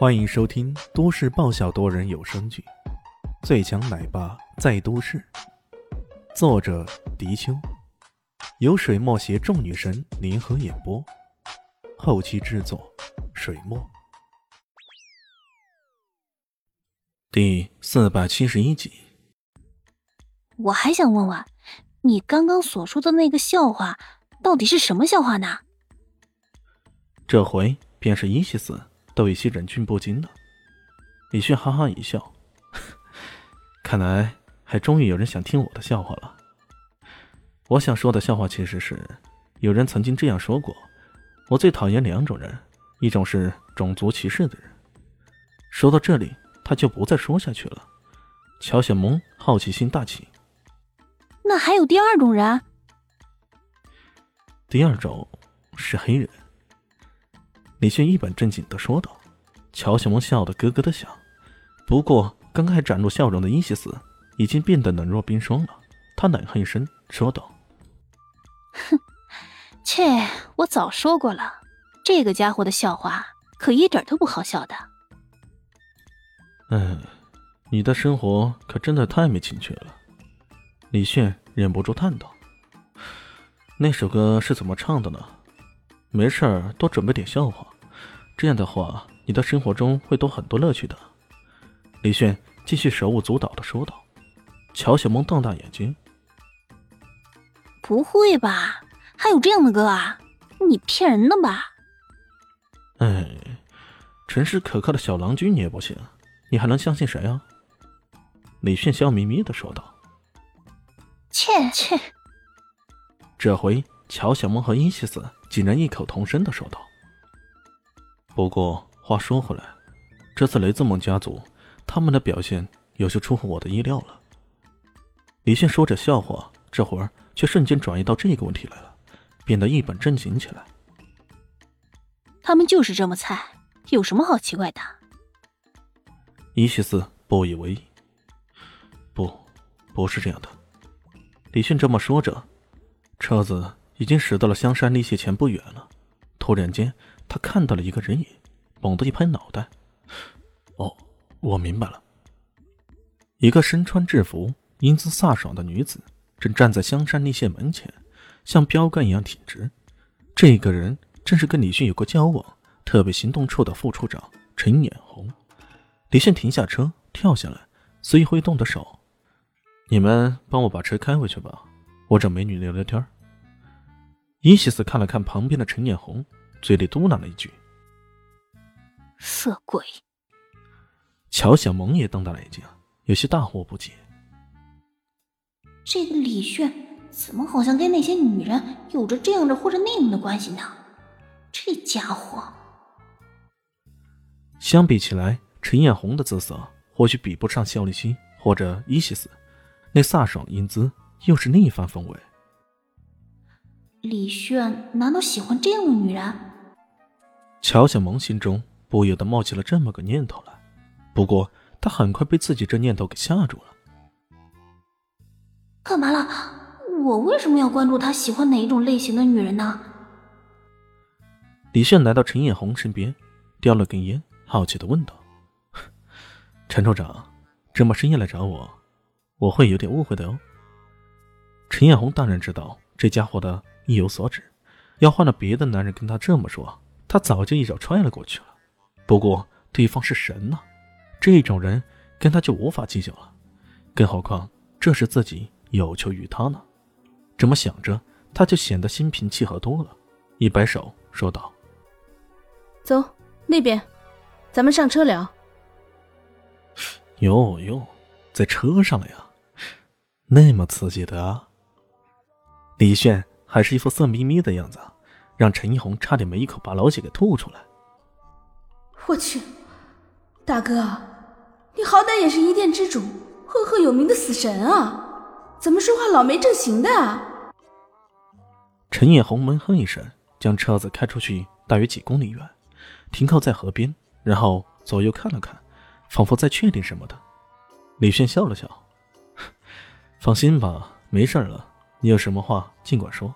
欢迎收听都市爆笑多人有声剧《最强奶爸在都市》，作者：迪秋，由水墨携众女神联合演播，后期制作：水墨。第四百七十一集。我还想问问，你刚刚所说的那个笑话，到底是什么笑话呢？这回便是伊西斯。都有些忍俊不禁了。李迅哈哈一笑，看来还终于有人想听我的笑话了。我想说的笑话其实是，有人曾经这样说过：我最讨厌两种人，一种是种族歧视的人。说到这里，他就不再说下去了。乔小萌好奇心大起，那还有第二种人？第二种是黑人。李迅一本正经的说道：“乔小萌笑得咯咯的响，不过刚刚还展露笑容的伊西斯已经变得冷若冰霜了。他冷哼一声说道：‘哼，切！我早说过了，这个家伙的笑话可一点都不好笑的。’嗯，你的生活可真的太没情趣了。”李炫忍不住叹道：“那首歌是怎么唱的呢？没事儿，多准备点笑话。”这样的话，你的生活中会多很多乐趣的。”李炫继续手舞足蹈的说道。乔小萌瞪大眼睛：“不会吧？还有这样的歌啊？你骗人的吧？”“哎，诚实可靠的小郎君你也不行，你还能相信谁啊？”李炫笑眯眯的说道。“切切！”这回乔小萌和伊西斯竟然异口同声的说道。不过话说回来，这次雷兹蒙家族他们的表现有些出乎我的意料了。李迅说着笑话，这会儿却瞬间转移到这个问题来了，变得一本正经起来。他们就是这么菜，有什么好奇怪的？伊西斯不以为意。不，不是这样的。李迅这么说着，车子已经驶到了香山立蟹前不远了。突然间。他看到了一个人影，猛地一拍脑袋：“哦，我明白了。”一个身穿制服、英姿飒爽的女子正站在香山立宪门前，像标杆一样挺直。这个人正是跟李迅有过交往、特别行动处的副处长陈眼红。李迅停下车，跳下来，随意挥动的手：“你们帮我把车开回去吧，我找美女聊聊天。”伊西斯看了看旁边的陈眼红。嘴里嘟囔了一句：“色鬼。”乔小萌也瞪大了眼睛，有些大惑不解：“这个李炫怎么好像跟那些女人有着这样的或者那样的关系呢？这家伙……”相比起来，陈艳红的姿色或许比不上肖立新或者伊西斯，那飒爽英姿又是另一番风味。李炫难道喜欢这样的女人？乔小萌心中不由得冒起了这么个念头来，不过她很快被自己这念头给吓住了。干嘛了？我为什么要关注他喜欢哪一种类型的女人呢？李炫来到陈艳红身边，叼了根烟，好奇的问道：“陈处长，这么深夜来找我，我会有点误会的哦。”陈艳红当然知道这家伙的意有所指，要换了别的男人跟他这么说。他早就一脚踹了过去了，不过对方是神呐，这种人跟他就无法计较了，更何况这是自己有求于他呢。这么想着，他就显得心平气和多了，一摆手说道：“走那边，咱们上车聊。”哟哟，在车上了呀，那么刺激的啊！李炫还是一副色眯眯的样子。让陈一红差点没一口把老血给吐出来。我去，大哥，你好歹也是一店之主，赫赫有名的死神啊，怎么说话老没正形的？啊陈艳红闷哼一声，将车子开出去大约几公里远，停靠在河边，然后左右看了看，仿佛在确定什么的。李炫笑了笑：“ 放心吧，没事了。你有什么话尽管说。”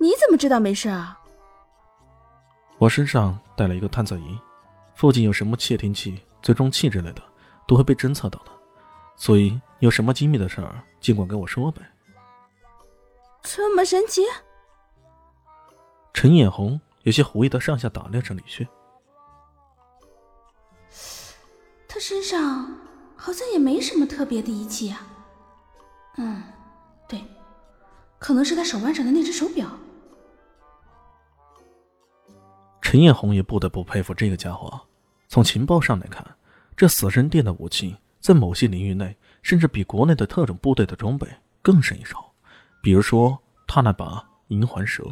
你怎么知道没事啊？我身上带了一个探测仪，附近有什么窃听器、追踪器之类的，都会被侦测到的。所以有什么机密的事儿，尽管跟我说呗。这么神奇？陈眼红有些狐疑的上下打量着李炫。他身上好像也没什么特别的仪器啊。嗯，对，可能是他手腕上的那只手表。陈艳红也不得不佩服这个家伙。从情报上来看，这死神殿的武器在某些领域内，甚至比国内的特种部队的装备更胜一筹。比如说他那把银环蛇。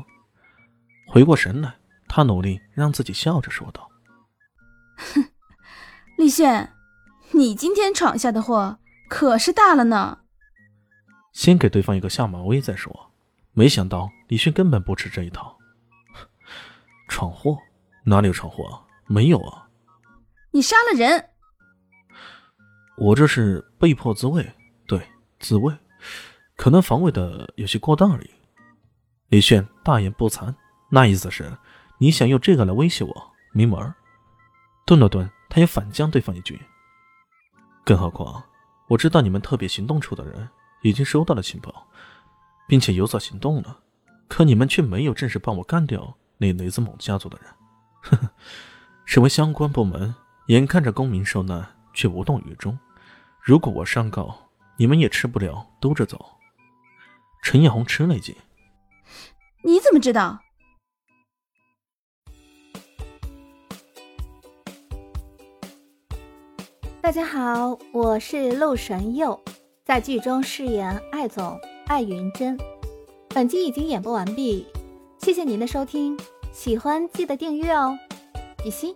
回过神来，他努力让自己笑着说道：“哼，李炫，你今天闯下的祸可是大了呢。”先给对方一个下马威再说。没想到李迅根本不吃这一套。闯祸？哪里有闯祸？没有啊！你杀了人！我这是被迫自卫，对，自卫，可能防卫的有些过当而已。李炫大言不惭，那意思是你想用这个来威胁我，没门儿！顿了顿，他也反将对方一句。更何况，我知道你们特别行动处的人已经收到了情报，并且有所行动了，可你们却没有正式帮我干掉那雷子猛家族的人。呵呵，身为相关部门。眼看着公民受难，却无动于衷。如果我上告，你们也吃不了兜着走。陈艳红吃了一惊：“你怎么知道？”大家好，我是陆神佑，在剧中饰演艾总艾云珍。本集已经演播完毕，谢谢您的收听，喜欢记得订阅哦，比心。